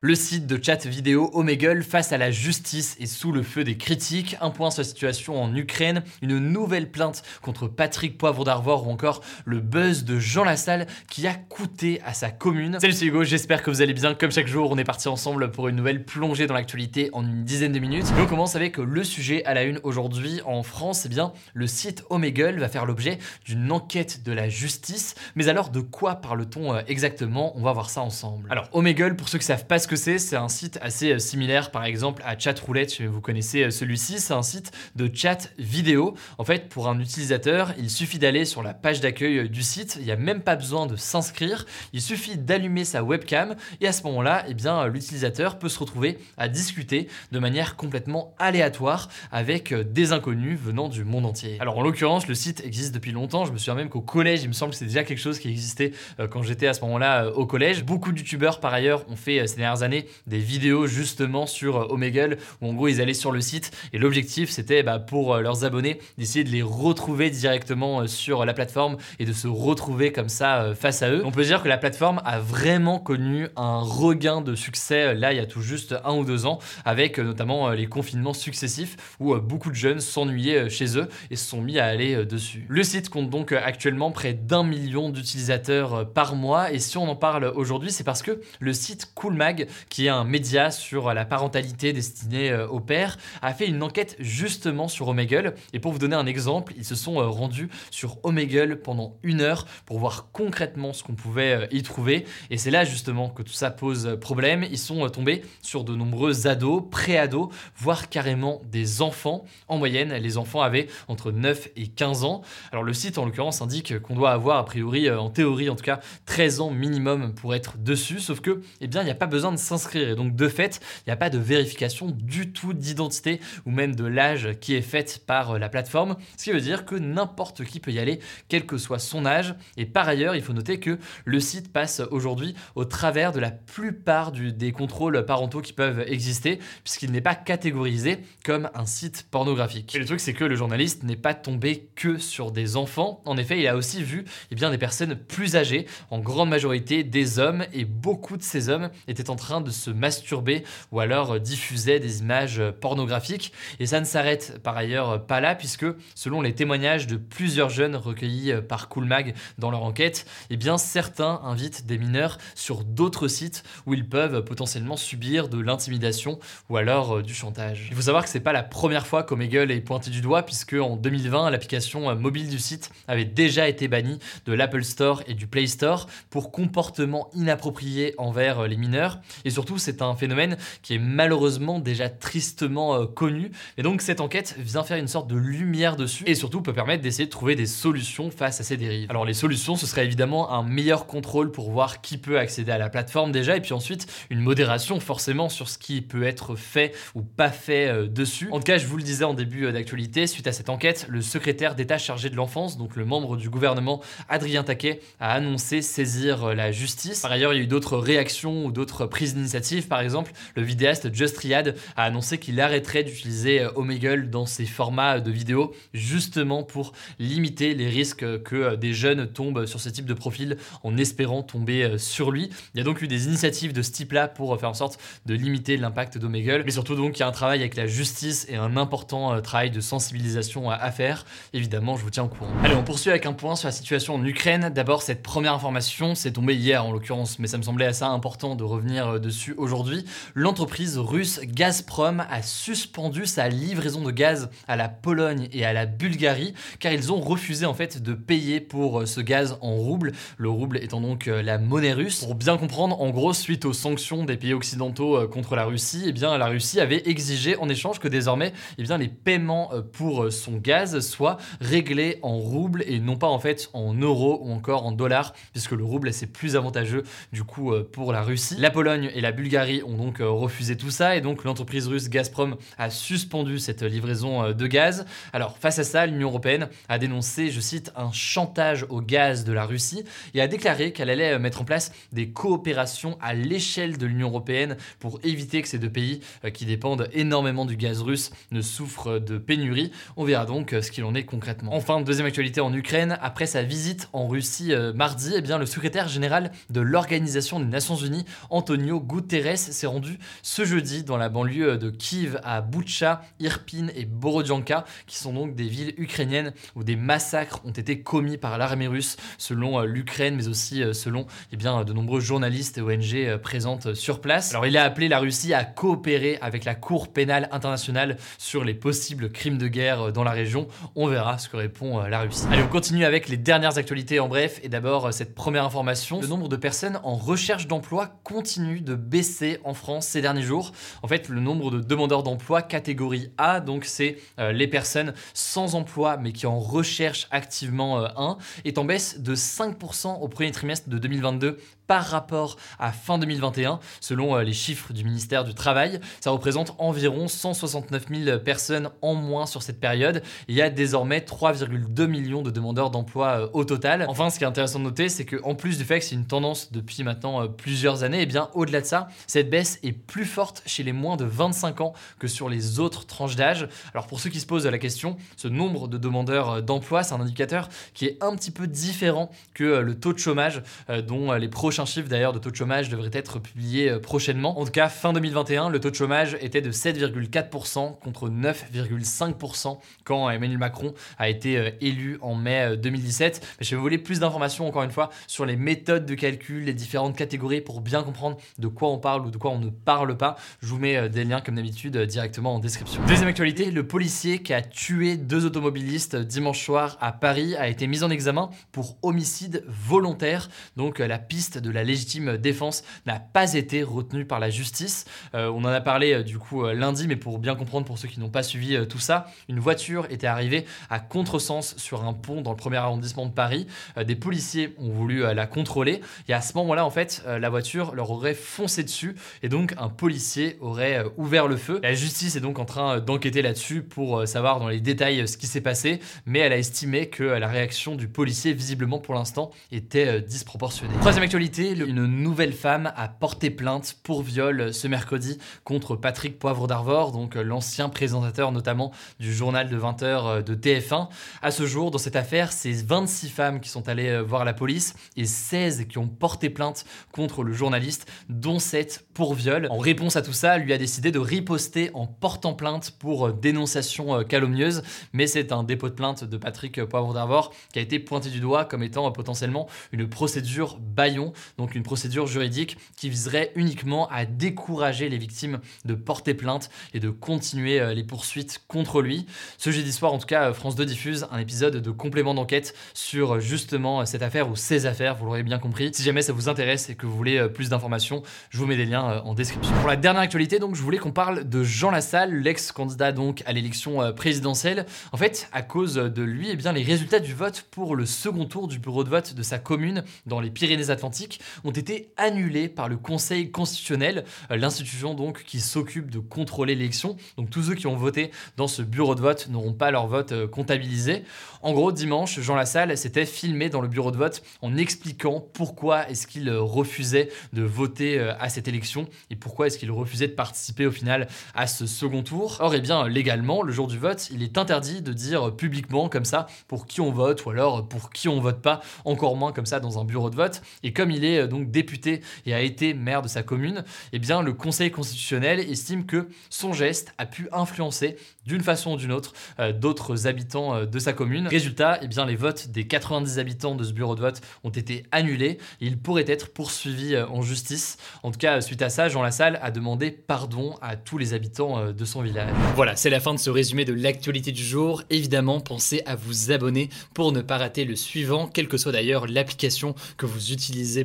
Le site de chat vidéo Omegle face à la justice et sous le feu des critiques. Un point sur la situation en Ukraine, une nouvelle plainte contre Patrick Poivre d'Arvor ou encore le buzz de Jean Lassalle qui a coûté à sa commune. Salut c'est Hugo, j'espère que vous allez bien. Comme chaque jour, on est parti ensemble pour une nouvelle plongée dans l'actualité en une dizaine de minutes. Et on commence avec le sujet à la une aujourd'hui en France. Eh bien, le site Omegle va faire l'objet d'une enquête de la justice. Mais alors, de quoi parle-t-on euh, exactement? On va voir ça ensemble. Alors, Omegle, pour ceux qui savent pas ce que c'est, c'est un site assez euh, similaire par exemple à Chatroulette, vous connaissez euh, celui-ci, c'est un site de chat vidéo. En fait, pour un utilisateur, il suffit d'aller sur la page d'accueil euh, du site, il n'y a même pas besoin de s'inscrire, il suffit d'allumer sa webcam et à ce moment-là, eh bien l'utilisateur peut se retrouver à discuter de manière complètement aléatoire avec des inconnus venant du monde entier. Alors en l'occurrence, le site existe depuis longtemps, je me souviens même qu'au collège, il me semble que c'est déjà quelque chose qui existait quand j'étais à ce moment-là au collège. Beaucoup de youtubeurs par ailleurs ont fait ces dernières années des vidéos justement sur euh, Omegle où en gros ils allaient sur le site et l'objectif c'était bah, pour euh, leurs abonnés d'essayer de les retrouver directement euh, sur la plateforme et de se retrouver comme ça face à eux. On peut dire que la plateforme a vraiment connu un regain de succès là il y a tout juste un ou deux ans avec notamment les confinements successifs où beaucoup de jeunes s'ennuyaient chez eux et se sont mis à aller dessus. Le site compte donc actuellement près d'un million d'utilisateurs par mois et si on en parle aujourd'hui c'est parce que le site Coolmag qui est un média sur la parentalité destinée euh, aux pères, a fait une enquête justement sur Omegle. Et pour vous donner un exemple, ils se sont euh, rendus sur Omegle pendant une heure pour voir concrètement ce qu'on pouvait euh, y trouver. Et c'est là justement que tout ça pose problème. Ils sont tombés sur de nombreux ados, pré-ados, voire carrément des enfants. En moyenne, les enfants avaient entre 9 et 15 ans. Alors le site en l'occurrence indique qu'on doit avoir a priori, en théorie en tout cas, 13 ans minimum pour être dessus. Sauf que, eh bien, il n'y a pas besoin de s'inscrire. Et donc, de fait, il n'y a pas de vérification du tout d'identité ou même de l'âge qui est faite par euh, la plateforme. Ce qui veut dire que n'importe qui peut y aller, quel que soit son âge. Et par ailleurs, il faut noter que le site passe aujourd'hui au travers de la plupart des contrôles parentaux qui peuvent exister, puisqu'il n'est pas catégorisé comme un site pornographique. Et le truc, c'est que le journaliste n'est pas tombé que sur des enfants. En effet, il a aussi vu eh bien, des personnes plus âgées, en grande majorité des hommes, et beaucoup de ces hommes étaient en train de se masturber ou alors euh, diffusait des images euh, pornographiques. Et ça ne s'arrête par ailleurs euh, pas là, puisque selon les témoignages de plusieurs jeunes recueillis par Coolmag dans leur enquête, eh bien certains invitent des mineurs sur d'autres sites où ils peuvent potentiellement subir de l'intimidation ou alors du chantage. Il faut savoir que c'est pas la première fois qu'Omegle est pointé du doigt, puisque en 2020, l'application mobile du site avait déjà été bannie de l'Apple Store et du Play Store pour comportement inapproprié envers les mineurs. Et surtout, c'est un phénomène qui est malheureusement déjà tristement euh, connu. Et donc, cette enquête vient faire une sorte de lumière dessus et surtout peut permettre d'essayer de trouver des solutions face à ces dérives. Alors, les solutions, ce serait évidemment un meilleur contrôle pour voir qui peut accéder à la plateforme déjà, et puis ensuite une modération forcément sur ce qui peut être fait ou pas fait euh, dessus. En tout cas, je vous le disais en début euh, d'actualité, suite à cette enquête, le secrétaire d'État chargé de l'enfance, donc le membre du gouvernement Adrien Taquet, a annoncé saisir la justice. Par ailleurs, il y a eu d'autres réactions ou d'autres prises d'initiative. Par exemple, le vidéaste Just Riyad a annoncé qu'il arrêterait d'utiliser euh, Omegle dans ses formats de vidéos, justement pour limiter les risques que euh, des jeunes tombent sur ce type de profil en espérant tomber euh, sur lui. Il y a donc eu des initiatives de ce type-là pour faire en sorte de limiter l'impact d'Omegle, mais surtout donc il y a un travail avec la justice et un important travail de sensibilisation à faire. Évidemment, je vous tiens au courant. Allez, on poursuit avec un point sur la situation en Ukraine. D'abord, cette première information, c'est tombé hier en l'occurrence, mais ça me semblait assez important de revenir dessus aujourd'hui, l'entreprise russe Gazprom a suspendu sa livraison de gaz à la Pologne et à la Bulgarie car ils ont refusé en fait de payer pour euh, ce gaz en rouble, le rouble étant donc euh, la monnaie russe. Pour bien comprendre, en gros, suite aux sanctions des pays occidentaux euh, contre la Russie, eh bien la Russie avait exigé en échange que désormais, eh bien les paiements pour son gaz soient réglés en rouble et non pas en fait en euros ou encore en dollars puisque le rouble c'est plus avantageux du coup pour la Russie. La Pologne Et la Bulgarie ont donc refusé tout ça et donc l'entreprise russe Gazprom a suspendu cette livraison de gaz. Alors face à ça, l'Union européenne a dénoncé, je cite, un chantage au gaz de la Russie et a déclaré qu'elle allait mettre en place des coopérations à l'échelle de l'Union européenne pour éviter que ces deux pays qui dépendent énormément du gaz russe ne souffrent de pénurie. On verra donc ce qu'il en est concrètement. Enfin, deuxième actualité en Ukraine, après sa visite en Russie mardi, eh bien, le secrétaire général de l'Organisation des Nations Unies, Antonio Guterres, s'est rendu ce jeudi dans la banlieue de Kiev à Butcha, Irpin et Borodyanka, qui sont donc des villes ukrainiennes où des massacres ont été commis par l'armée russe, selon euh, l'Ukraine, mais aussi euh, selon eh bien, de nombreux journalistes et ONG euh, présentes sur place. Alors il a appelé la Russie à coopérer avec la Cour pénale internationale sur les possibles crimes de guerre dans la région. On verra ce que répond la Russie. Allez, on continue avec les dernières actualités en bref. Et d'abord, cette première information. Le nombre de personnes en recherche d'emploi continue de baisser en France ces derniers jours. En fait, le nombre de demandeurs d'emploi catégorie A, donc c'est les personnes sans emploi mais qui en recherchent activement euh, un, est en baisse de 5% au premier trimestre de 2022 par rapport à fin 2021, selon euh, les chiffres du ministère du Travail. Ça représente environ 169 000 personnes en moins sur cette période. Il y a désormais 3,2 millions de demandeurs d'emploi euh, au total. Enfin, ce qui est intéressant de noter, c'est qu'en plus du fait que c'est une tendance depuis maintenant euh, plusieurs années, et eh bien au-delà de ça, cette baisse est plus forte chez les moins de 25 ans que sur les autres tranches d'âge. Alors pour ceux qui se posent la question, ce nombre de demandeurs d'emploi, c'est un indicateur qui est un petit peu différent que le taux de chômage dont les prochains chiffre d'ailleurs de taux de chômage devrait être publié euh, prochainement. En tout cas, fin 2021, le taux de chômage était de 7,4% contre 9,5% quand Emmanuel Macron a été euh, élu en mai 2017. Euh, Mais je vais vous voler plus d'informations encore une fois sur les méthodes de calcul, les différentes catégories pour bien comprendre de quoi on parle ou de quoi on ne parle pas. Je vous mets des liens comme d'habitude directement en description. Deuxième actualité, le policier qui a tué deux automobilistes dimanche soir à Paris a été mis en examen pour homicide volontaire. Donc la piste de de la légitime défense n'a pas été retenu par la justice. Euh, on en a parlé euh, du coup euh, lundi, mais pour bien comprendre pour ceux qui n'ont pas suivi tout ça, une voiture était arrivée à contresens sur un pont dans le premier arrondissement de Paris. des policiers ont voulu la contrôler et à ce moment-là, en fait, la voiture leur aurait foncé dessus et donc un policier aurait ouvert le feu. La justice est donc en train d'enquêter là-dessus pour savoir dans les détails ce qui s'est passé, mais elle a estimé que la réaction du policier, visiblement pour l'instant, était disproportionnée. Troisième actualité une nouvelle femme a porté plainte pour viol ce mercredi contre Patrick Poivre d'Arvor, donc l'ancien présentateur notamment du journal de 20h de TF1. À ce jour, dans cette affaire, c'est 26 femmes qui sont allées voir la police et 16 qui ont porté plainte contre le journaliste, dont 7 pour viol. En réponse à tout ça, lui a décidé de riposter en portant plainte pour dénonciation calomnieuse, mais c'est un dépôt de plainte de Patrick Poivre d'Arvor qui a été pointé du doigt comme étant potentiellement une procédure baillon donc une procédure juridique qui viserait uniquement à décourager les victimes de porter plainte et de continuer euh, les poursuites contre lui. Ce jeudi soir, en tout cas, France 2 diffuse un épisode de complément d'enquête sur euh, justement euh, cette affaire ou ces affaires, vous l'aurez bien compris. Si jamais ça vous intéresse et que vous voulez plus d'informations, je vous mets des liens en description. Pour la dernière actualité, donc, je voulais qu'on parle de Jean Lassalle, l'ex-candidat donc à l'élection présidentielle. En fait, à cause de lui, eh bien, les résultats du vote pour le second tour du bureau de vote de sa commune dans les Pyrénées-Atlantiques ont été annulés par le Conseil constitutionnel, euh, l'institution donc qui s'occupe de contrôler l'élection. Donc tous ceux qui ont voté dans ce bureau de vote n'auront pas leur vote euh, comptabilisé. En gros, dimanche, Jean Lassalle s'était filmé dans le bureau de vote en expliquant pourquoi est-ce qu'il euh, refusait de voter à cette élection et pourquoi est-ce qu'il refusait de participer au final à ce second tour. Or, eh bien, légalement, le jour du vote, il est interdit de dire publiquement comme ça pour qui on vote ou alors pour qui on vote pas, encore moins comme ça dans un bureau de vote. Et comme il est euh, donc député et a été maire de sa commune, eh bien le Conseil constitutionnel estime que son geste a pu influencer d'une façon ou d'une autre euh, d'autres habitants euh, de sa commune. Résultat, eh bien les votes des 90 habitants de ce bureau de vote ont été annulés il pourrait être poursuivi en justice. En tout cas, suite à ça, Jean Lassalle a demandé pardon à tous les habitants de son village. Voilà, c'est la fin de ce résumé de l'actualité du jour. Évidemment, pensez à vous abonner pour ne pas rater le suivant, quelle que soit d'ailleurs l'application que vous utilisez